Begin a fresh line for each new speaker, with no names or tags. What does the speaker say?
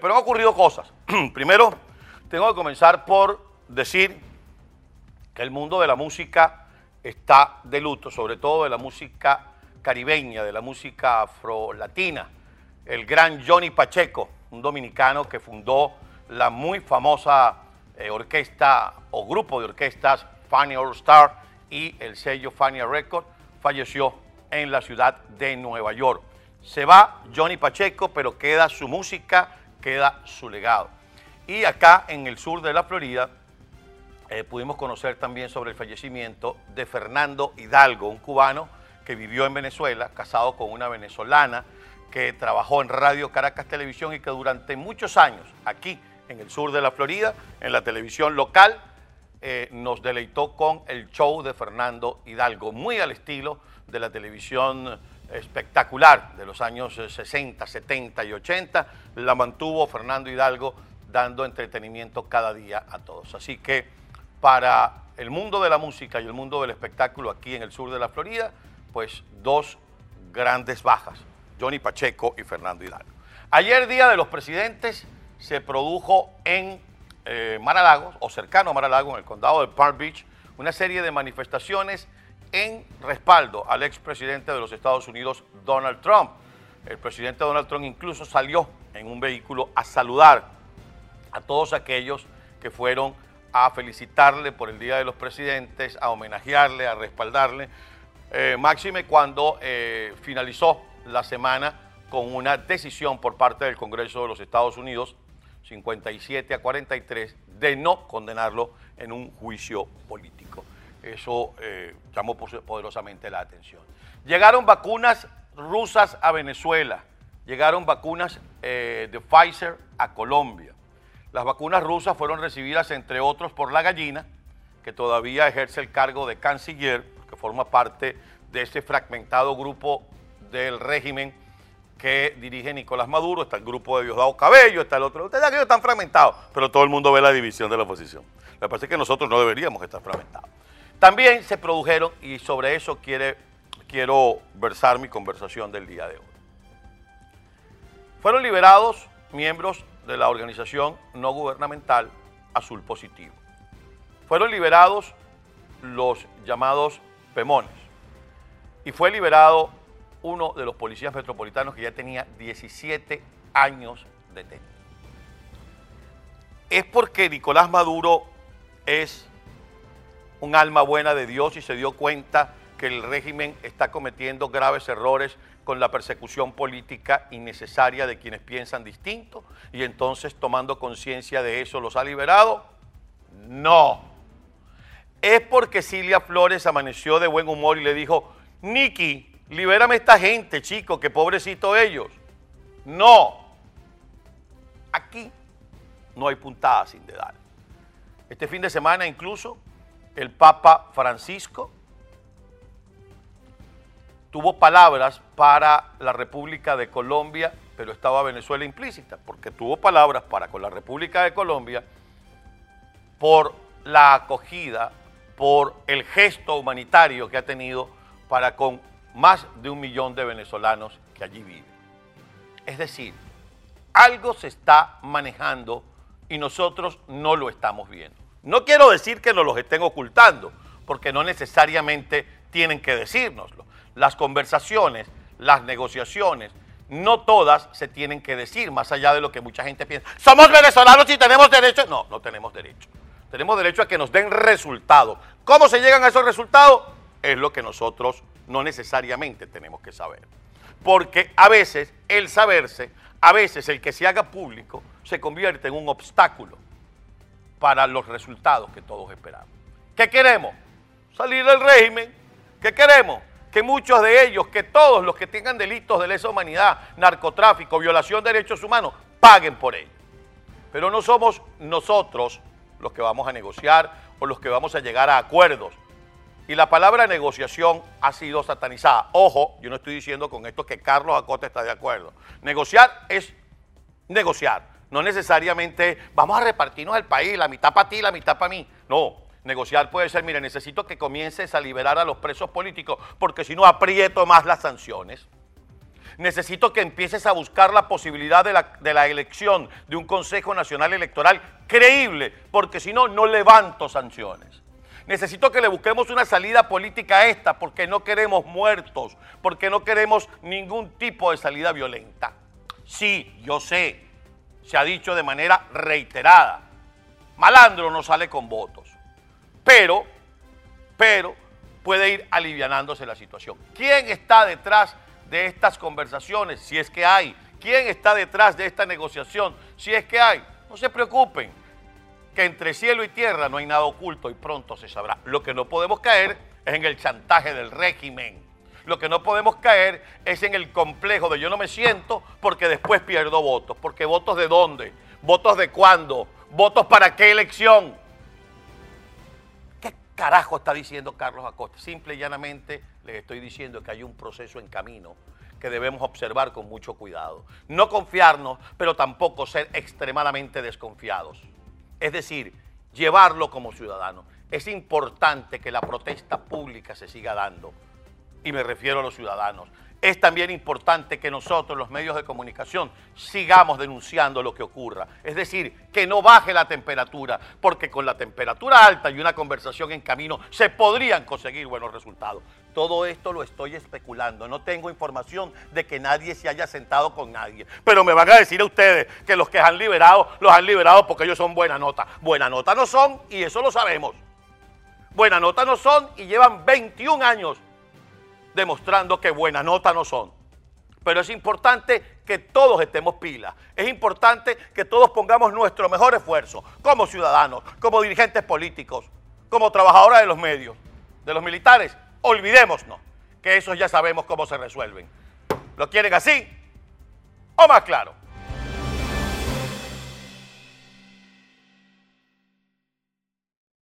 Pero han ocurrido cosas. Primero, tengo que comenzar por decir que el mundo de la música está de luto, sobre todo de la música caribeña, de la música afro-latina. El gran Johnny Pacheco, un dominicano que fundó la muy famosa eh, orquesta o grupo de orquestas Fania All Star y el sello Fania Record, falleció en la ciudad de Nueva York. Se va Johnny Pacheco, pero queda su música queda su legado. Y acá en el sur de la Florida eh, pudimos conocer también sobre el fallecimiento de Fernando Hidalgo, un cubano que vivió en Venezuela, casado con una venezolana, que trabajó en Radio Caracas Televisión y que durante muchos años aquí en el sur de la Florida, en la televisión local, eh, nos deleitó con el show de Fernando Hidalgo, muy al estilo de la televisión espectacular de los años 60, eh, 70 y 80, la mantuvo Fernando Hidalgo dando entretenimiento cada día a todos. Así que para el mundo de la música y el mundo del espectáculo aquí en el sur de la Florida, pues dos grandes bajas, Johnny Pacheco y Fernando Hidalgo. Ayer, Día de los Presidentes, se produjo en eh, o cercano a Maralagos, en el condado de Palm Beach, una serie de manifestaciones en respaldo al expresidente de los Estados Unidos, Donald Trump. El presidente Donald Trump incluso salió en un vehículo a saludar a todos aquellos que fueron a felicitarle por el Día de los Presidentes, a homenajearle, a respaldarle, eh, máxime cuando eh, finalizó la semana con una decisión por parte del Congreso de los Estados Unidos, 57 a 43, de no condenarlo en un juicio político. Eso eh, llamó poderosamente la atención. Llegaron vacunas rusas a Venezuela, llegaron vacunas eh, de Pfizer a Colombia. Las vacunas rusas fueron recibidas, entre otros, por la gallina, que todavía ejerce el cargo de canciller, que forma parte de ese fragmentado grupo del régimen que dirige Nicolás Maduro, está el grupo de Diosdado Cabello, está el otro, ustedes aquellos están fragmentados, pero todo el mundo ve la división de la oposición. Me parece que nosotros no deberíamos estar fragmentados. También se produjeron, y sobre eso quiero versar mi conversación del día de hoy. Fueron liberados miembros de la organización no gubernamental Azul Positivo. Fueron liberados los llamados Pemones. Y fue liberado uno de los policías metropolitanos que ya tenía 17 años detenido. Es porque Nicolás Maduro es un alma buena de Dios y se dio cuenta que el régimen está cometiendo graves errores con la persecución política innecesaria de quienes piensan distinto y entonces tomando conciencia de eso los ha liberado? No. Es porque Cilia Flores amaneció de buen humor y le dijo, Nicky, libérame esta gente, chico, que pobrecito ellos. No. Aquí no hay puntada sin dedal. Este fin de semana incluso el Papa Francisco tuvo palabras para la República de Colombia, pero estaba Venezuela implícita, porque tuvo palabras para con la República de Colombia por la acogida, por el gesto humanitario que ha tenido para con más de un millón de venezolanos que allí viven. Es decir, algo se está manejando y nosotros no lo estamos viendo. No quiero decir que nos los estén ocultando, porque no necesariamente tienen que decírnoslo. Las conversaciones, las negociaciones, no todas se tienen que decir, más allá de lo que mucha gente piensa. Somos venezolanos y tenemos derecho. No, no tenemos derecho. Tenemos derecho a que nos den resultados. ¿Cómo se llegan a esos resultados? Es lo que nosotros no necesariamente tenemos que saber. Porque a veces el saberse, a veces el que se haga público, se convierte en un obstáculo para los resultados que todos esperamos. ¿Qué queremos? Salir del régimen. ¿Qué queremos? Que muchos de ellos, que todos los que tengan delitos de lesa humanidad, narcotráfico, violación de derechos humanos, paguen por ello. Pero no somos nosotros los que vamos a negociar o los que vamos a llegar a acuerdos. Y la palabra negociación ha sido satanizada. Ojo, yo no estoy diciendo con esto que Carlos Acosta está de acuerdo. Negociar es negociar. No necesariamente vamos a repartirnos el país, la mitad para ti, la mitad para mí. No, negociar puede ser, mire, necesito que comiences a liberar a los presos políticos porque si no aprieto más las sanciones. Necesito que empieces a buscar la posibilidad de la, de la elección de un Consejo Nacional Electoral creíble, porque si no, no levanto sanciones. Necesito que le busquemos una salida política a esta, porque no queremos muertos, porque no queremos ningún tipo de salida violenta. Sí, yo sé, se ha dicho de manera reiterada, malandro no sale con votos, pero, pero puede ir alivianándose la situación. ¿Quién está detrás de estas conversaciones? Si es que hay. ¿Quién está detrás de esta negociación? Si es que hay. No se preocupen, que entre cielo y tierra no hay nada oculto y pronto se sabrá. Lo que no podemos caer es en el chantaje del régimen. Lo que no podemos caer es en el complejo de yo no me siento porque después pierdo votos. Porque votos de dónde? ¿Votos de cuándo? ¿Votos para qué elección? carajo está diciendo Carlos Acosta? Simple y llanamente les estoy diciendo que hay un proceso en camino que debemos observar con mucho cuidado. No confiarnos, pero tampoco ser extremadamente desconfiados. Es decir, llevarlo como ciudadanos. Es importante que la protesta pública se siga dando, y me refiero a los ciudadanos es también importante que nosotros, los medios de comunicación, sigamos denunciando lo que ocurra. Es decir, que no baje la temperatura, porque con la temperatura alta y una conversación en camino se podrían conseguir buenos resultados. Todo esto lo estoy especulando. No tengo información de que nadie se haya sentado con nadie. Pero me van a decir a ustedes que los que han liberado, los han liberado porque ellos son buena nota. Buena nota no son y eso lo sabemos. Buena nota no son y llevan 21 años demostrando que buena nota no son. Pero es importante que todos estemos pilas. Es importante que todos pongamos nuestro mejor esfuerzo como ciudadanos, como dirigentes políticos, como trabajadores de los medios, de los militares. Olvidémonos que esos ya sabemos cómo se resuelven. ¿Lo quieren así o más claro?